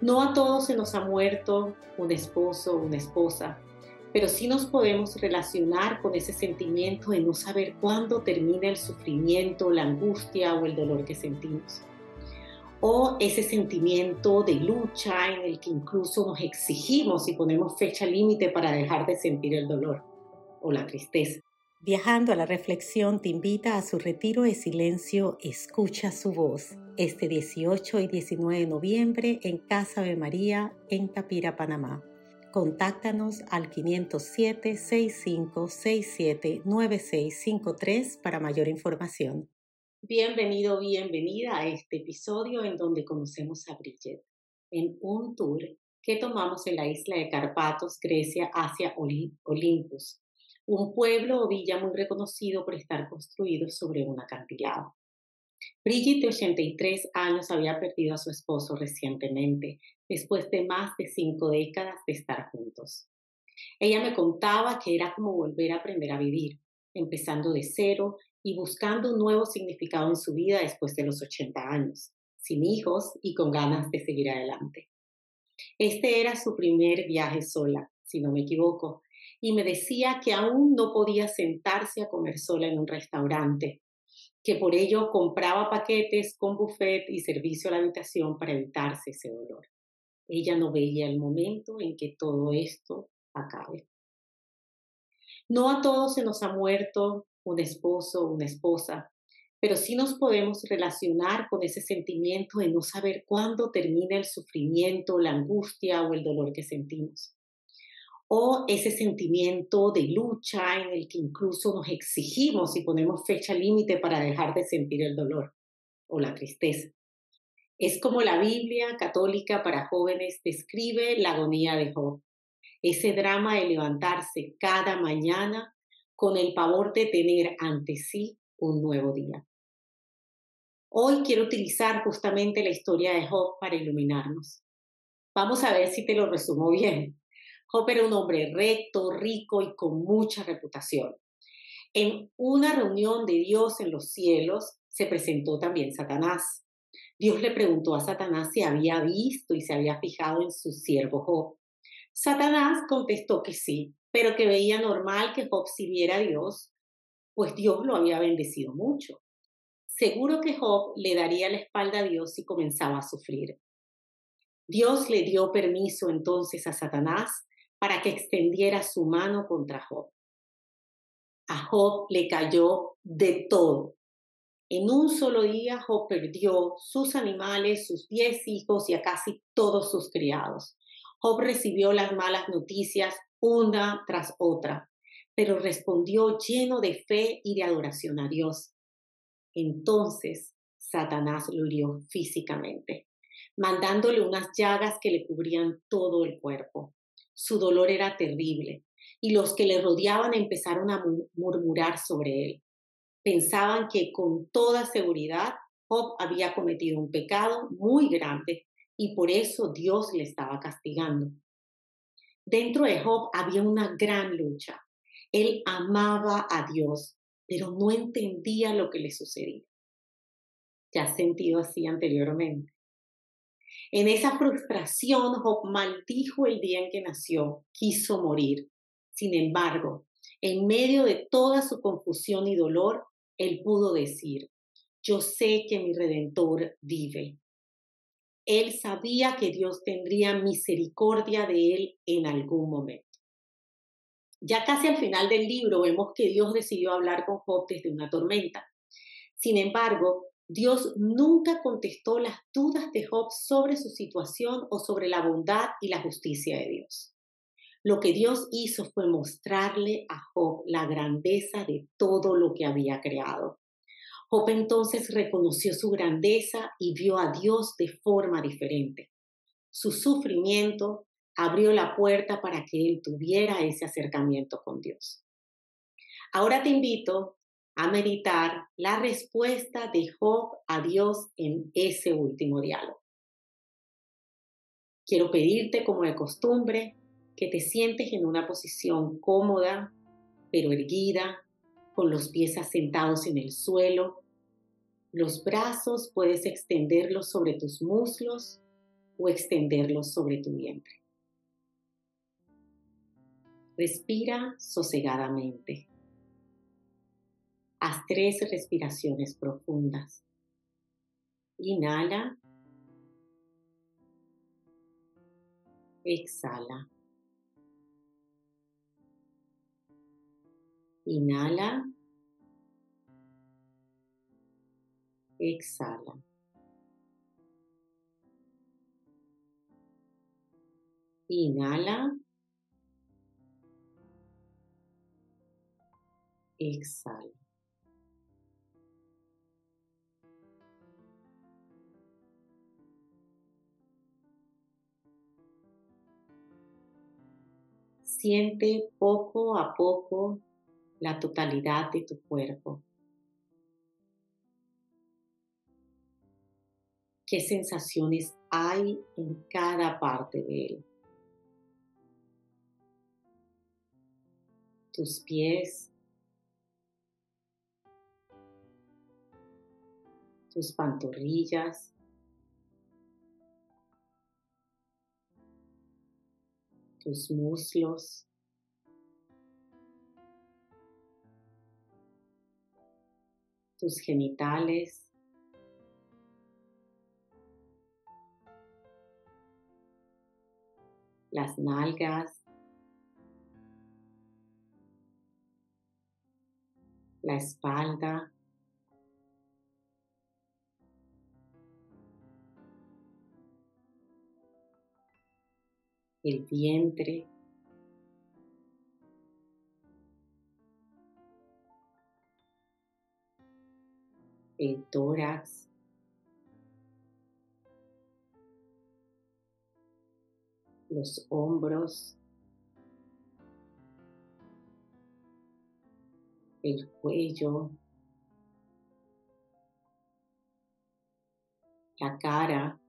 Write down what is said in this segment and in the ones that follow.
No a todos se nos ha muerto un esposo o una esposa, pero sí nos podemos relacionar con ese sentimiento de no saber cuándo termina el sufrimiento, la angustia o el dolor que sentimos. O ese sentimiento de lucha en el que incluso nos exigimos y ponemos fecha límite para dejar de sentir el dolor o la tristeza. Viajando a la reflexión te invita a su retiro de silencio Escucha su voz este 18 y 19 de noviembre en Casa de María en Tapira, Panamá. Contáctanos al 507-6567-9653 para mayor información. Bienvenido, bienvenida a este episodio en donde conocemos a Bridget en un tour que tomamos en la isla de Carpatos, Grecia, hacia Olympus un pueblo o villa muy reconocido por estar construido sobre un acantilado. Brigitte, de 83 años, había perdido a su esposo recientemente, después de más de cinco décadas de estar juntos. Ella me contaba que era como volver a aprender a vivir, empezando de cero y buscando un nuevo significado en su vida después de los 80 años, sin hijos y con ganas de seguir adelante. Este era su primer viaje sola, si no me equivoco, y me decía que aún no podía sentarse a comer sola en un restaurante, que por ello compraba paquetes con buffet y servicio a la habitación para evitarse ese dolor. Ella no veía el momento en que todo esto acabe. No a todos se nos ha muerto un esposo o una esposa, pero sí nos podemos relacionar con ese sentimiento de no saber cuándo termina el sufrimiento, la angustia o el dolor que sentimos o ese sentimiento de lucha en el que incluso nos exigimos y ponemos fecha límite para dejar de sentir el dolor o la tristeza. Es como la Biblia católica para jóvenes describe la agonía de Job, ese drama de levantarse cada mañana con el pavor de tener ante sí un nuevo día. Hoy quiero utilizar justamente la historia de Job para iluminarnos. Vamos a ver si te lo resumo bien. Job era un hombre recto, rico y con mucha reputación. En una reunión de Dios en los cielos se presentó también Satanás. Dios le preguntó a Satanás si había visto y se había fijado en su siervo Job. Satanás contestó que sí, pero que veía normal que Job sirviera a Dios, pues Dios lo había bendecido mucho. Seguro que Job le daría la espalda a Dios si comenzaba a sufrir. Dios le dio permiso entonces a Satanás para que extendiera su mano contra Job. A Job le cayó de todo. En un solo día Job perdió sus animales, sus diez hijos y a casi todos sus criados. Job recibió las malas noticias una tras otra, pero respondió lleno de fe y de adoración a Dios. Entonces Satanás lo hirió físicamente, mandándole unas llagas que le cubrían todo el cuerpo. Su dolor era terrible y los que le rodeaban empezaron a murmurar sobre él. Pensaban que con toda seguridad Job había cometido un pecado muy grande y por eso Dios le estaba castigando. Dentro de Job había una gran lucha. Él amaba a Dios, pero no entendía lo que le sucedía. ¿Ya has sentido así anteriormente? En esa frustración, Job maldijo el día en que nació, quiso morir. Sin embargo, en medio de toda su confusión y dolor, él pudo decir, yo sé que mi redentor vive. Él sabía que Dios tendría misericordia de él en algún momento. Ya casi al final del libro vemos que Dios decidió hablar con Job desde una tormenta. Sin embargo, Dios nunca contestó las dudas de Job sobre su situación o sobre la bondad y la justicia de Dios. Lo que Dios hizo fue mostrarle a Job la grandeza de todo lo que había creado. Job entonces reconoció su grandeza y vio a Dios de forma diferente. Su sufrimiento abrió la puerta para que él tuviera ese acercamiento con Dios. Ahora te invito a meditar la respuesta de Job a Dios en ese último diálogo. Quiero pedirte, como de costumbre, que te sientes en una posición cómoda, pero erguida, con los pies asentados en el suelo. Los brazos puedes extenderlos sobre tus muslos o extenderlos sobre tu vientre. Respira sosegadamente. Haz tres respiraciones profundas. Inhala. Exhala. Inhala. Exhala. Inhala. Exhala. Siente poco a poco la totalidad de tu cuerpo. ¿Qué sensaciones hay en cada parte de él? Tus pies, tus pantorrillas, tus muslos. tus genitales, las nalgas, la espalda, el vientre, el tórax, los hombros, el cuello, la cara,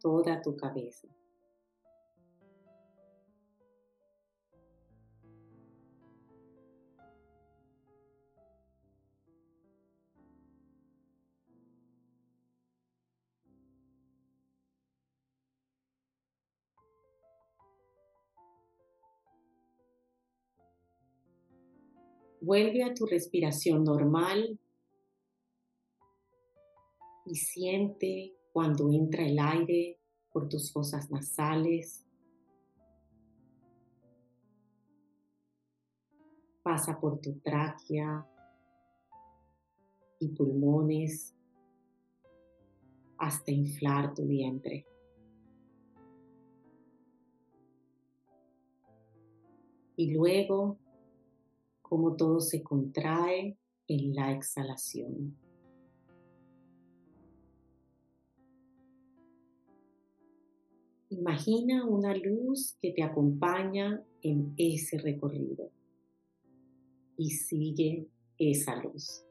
toda tu cabeza. Vuelve a tu respiración normal y siente cuando entra el aire por tus fosas nasales. Pasa por tu tráquea y pulmones hasta inflar tu vientre. Y luego, como todo se contrae en la exhalación. Imagina una luz que te acompaña en ese recorrido y sigue esa luz.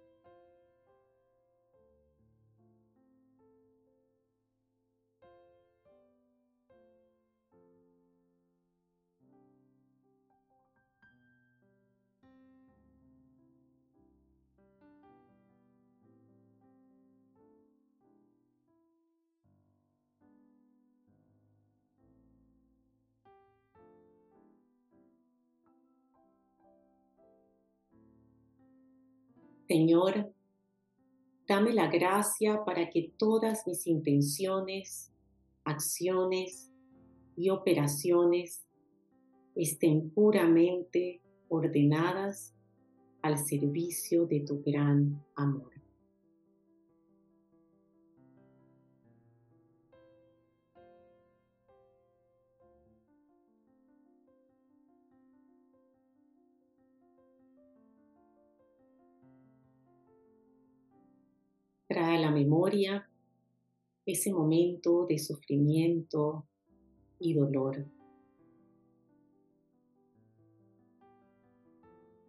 Señor, dame la gracia para que todas mis intenciones, acciones y operaciones estén puramente ordenadas al servicio de tu gran amor. Memoria ese momento de sufrimiento y dolor.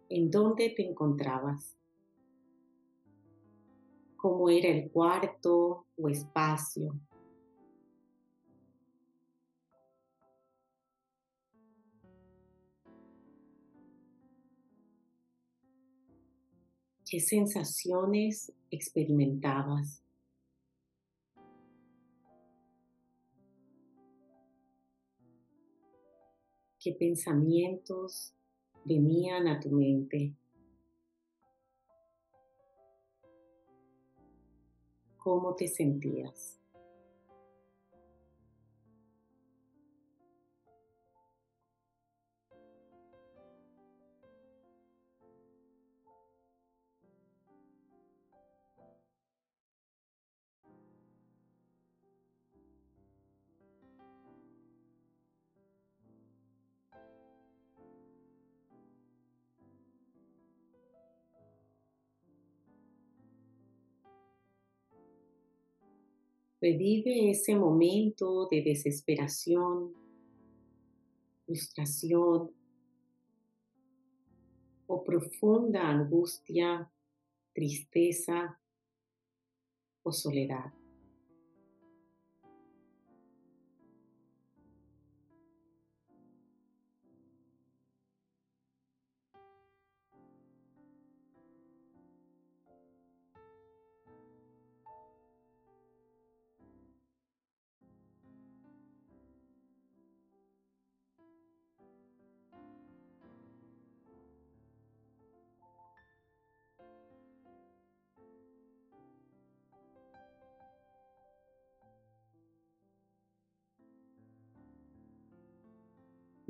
¿En dónde te encontrabas? ¿Cómo era el cuarto o espacio? ¿Qué sensaciones experimentabas qué pensamientos venían a tu mente. ¿Cómo te sentías? Revive ese momento de desesperación, frustración o profunda angustia, tristeza o soledad.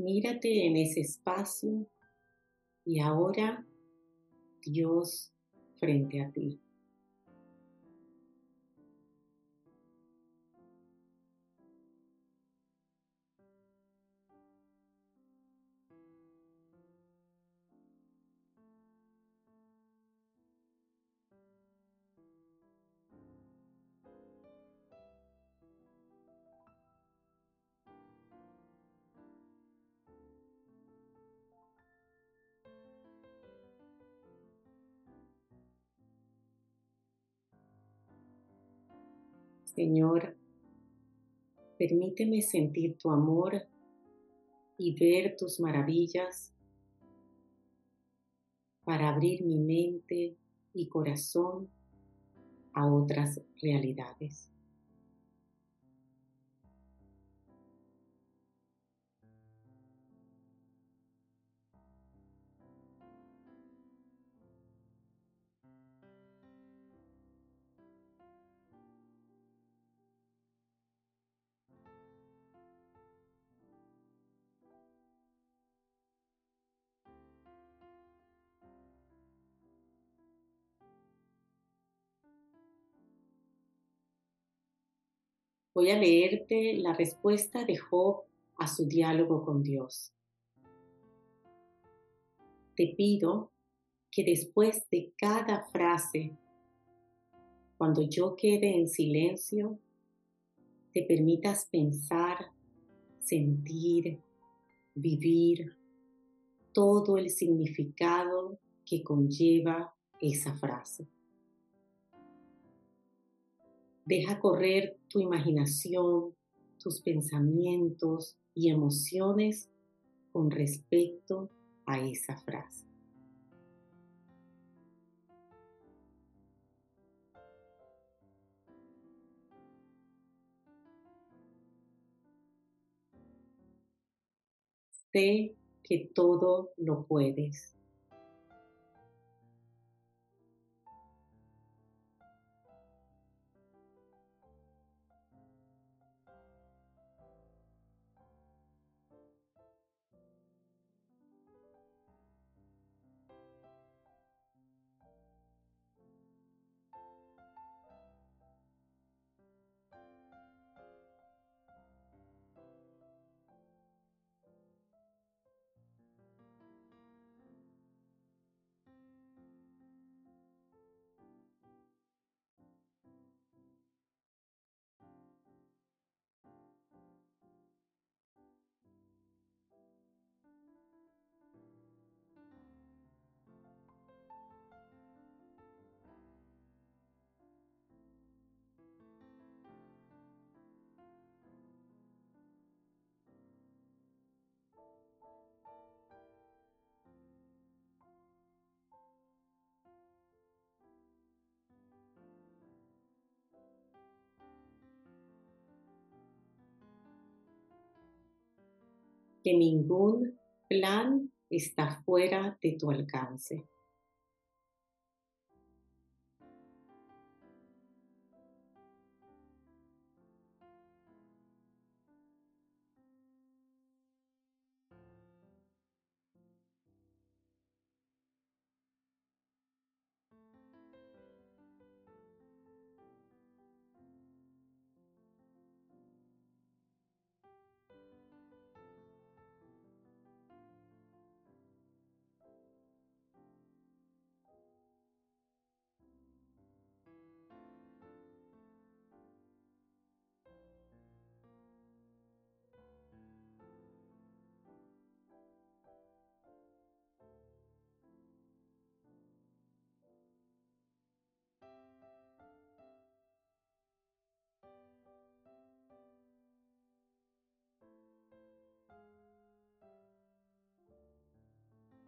Mírate en ese espacio y ahora Dios frente a ti. Señor, permíteme sentir tu amor y ver tus maravillas para abrir mi mente y corazón a otras realidades. Voy a leerte la respuesta de Job a su diálogo con Dios. Te pido que después de cada frase, cuando yo quede en silencio, te permitas pensar, sentir, vivir todo el significado que conlleva esa frase. Deja correr tu imaginación, tus pensamientos y emociones con respecto a esa frase. Sé que todo lo puedes. Que ningún plan está fuera de tu alcance.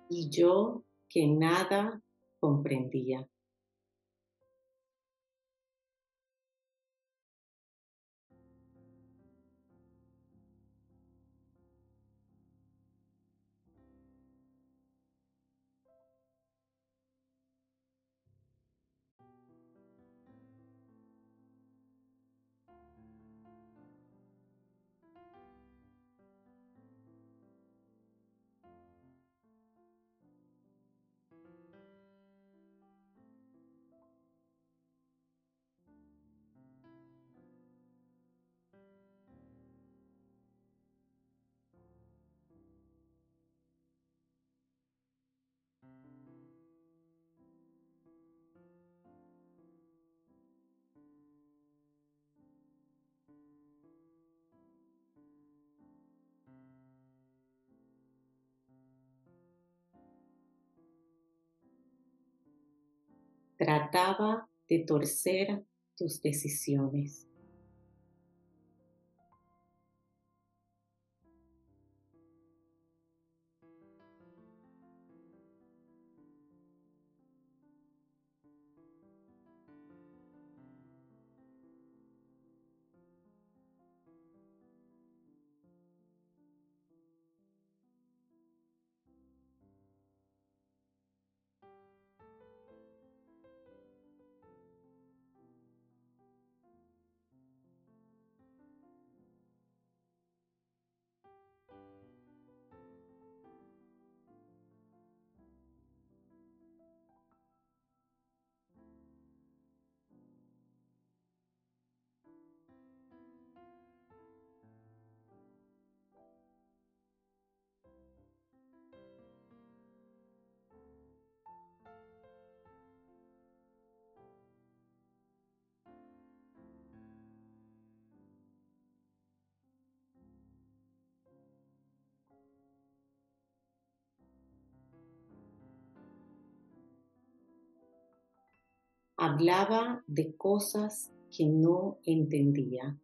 Y yo que nada comprendía. Trataba de torcer tus decisiones. Hablaba de cosas que no entendía.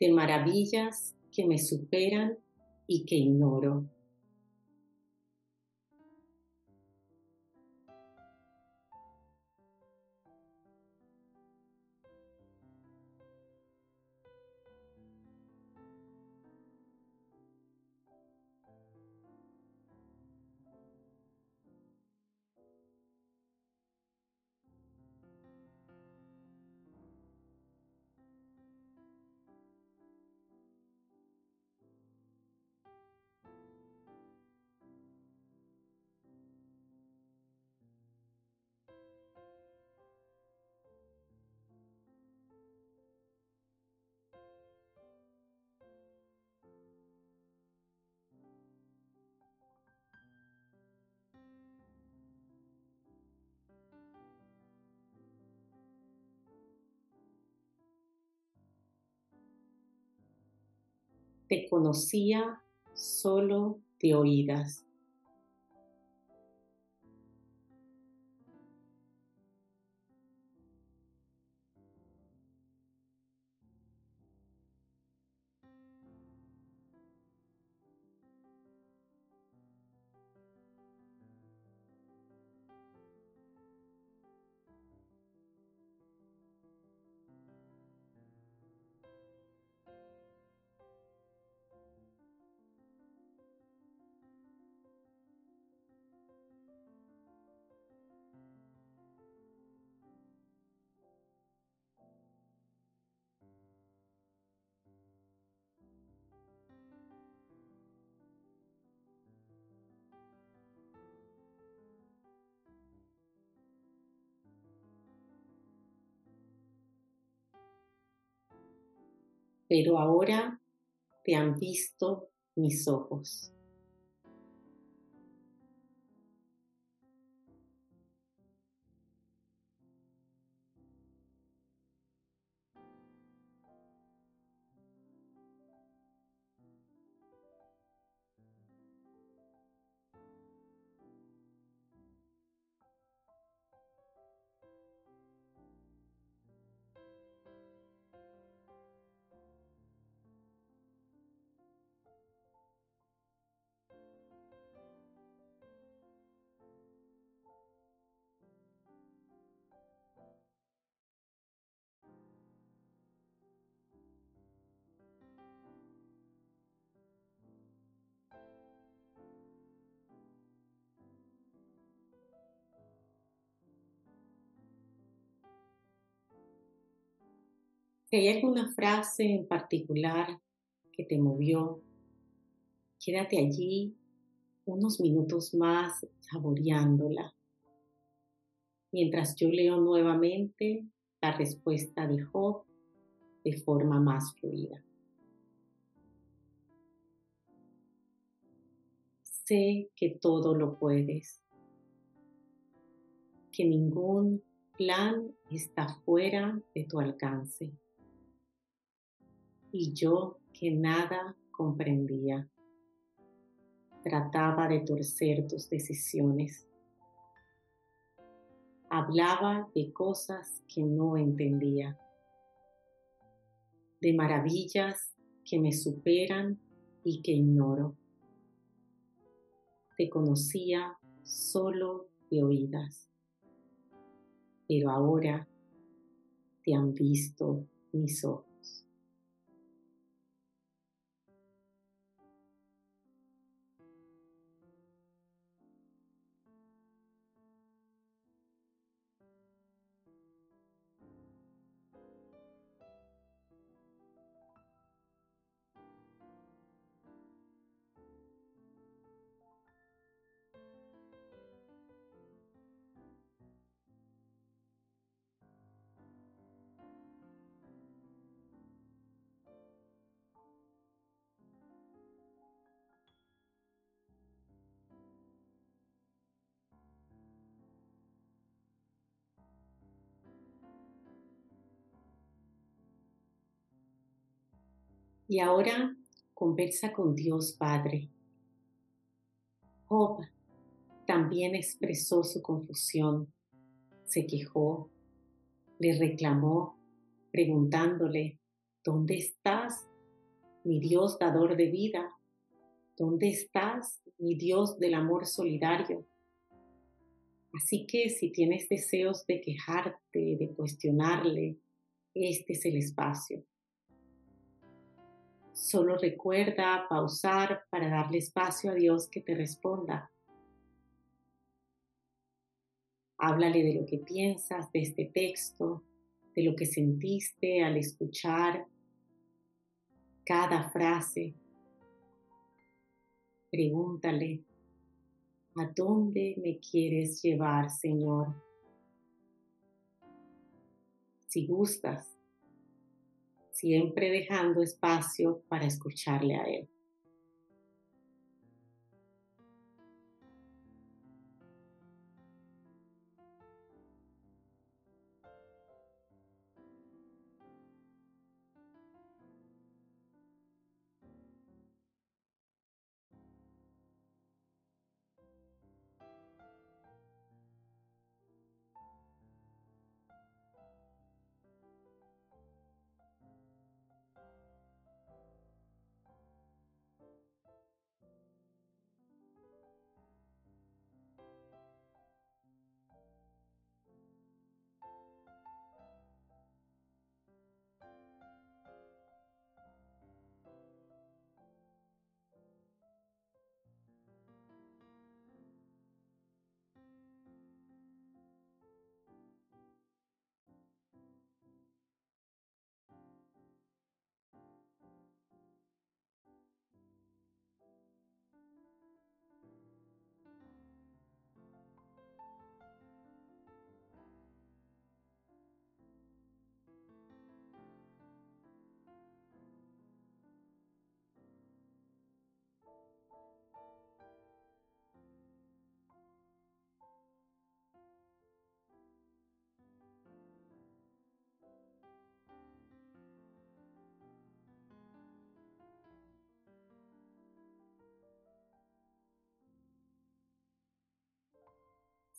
De maravillas que me superan y que ignoro. Te conocía solo de oídas. Pero ahora te han visto mis ojos. Si hay alguna frase en particular que te movió, quédate allí unos minutos más saboreándola, mientras yo leo nuevamente la respuesta de Job de forma más fluida. Sé que todo lo puedes, que ningún plan está fuera de tu alcance y yo que nada comprendía. Trataba de torcer tus decisiones. Hablaba de cosas que no entendía, de maravillas que me superan y que ignoro. Te conocía solo de oídas, pero ahora te han visto mis ojos. Y ahora conversa con Dios Padre. Job también expresó su confusión, se quejó, le reclamó, preguntándole, ¿dónde estás, mi Dios dador de vida? ¿Dónde estás, mi Dios del amor solidario? Así que si tienes deseos de quejarte, de cuestionarle, este es el espacio. Solo recuerda pausar para darle espacio a Dios que te responda. Háblale de lo que piensas de este texto, de lo que sentiste al escuchar cada frase. Pregúntale, ¿a dónde me quieres llevar, Señor? Si gustas, siempre dejando espacio para escucharle a Él.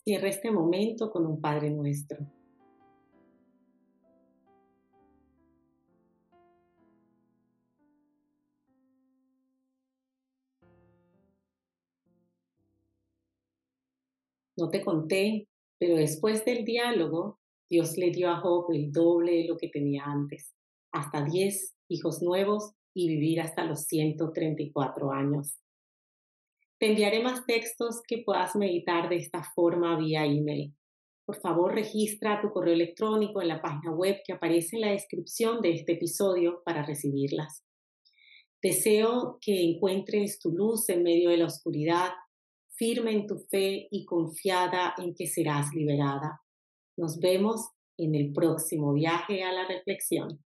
Cierra este momento con un Padre nuestro. No te conté, pero después del diálogo, Dios le dio a Job el doble de lo que tenía antes, hasta 10 hijos nuevos y vivir hasta los 134 años. Te enviaré más textos que puedas meditar de esta forma vía email. Por favor, registra tu correo electrónico en la página web que aparece en la descripción de este episodio para recibirlas. Deseo que encuentres tu luz en medio de la oscuridad firme en tu fe y confiada en que serás liberada. Nos vemos en el próximo viaje a la reflexión.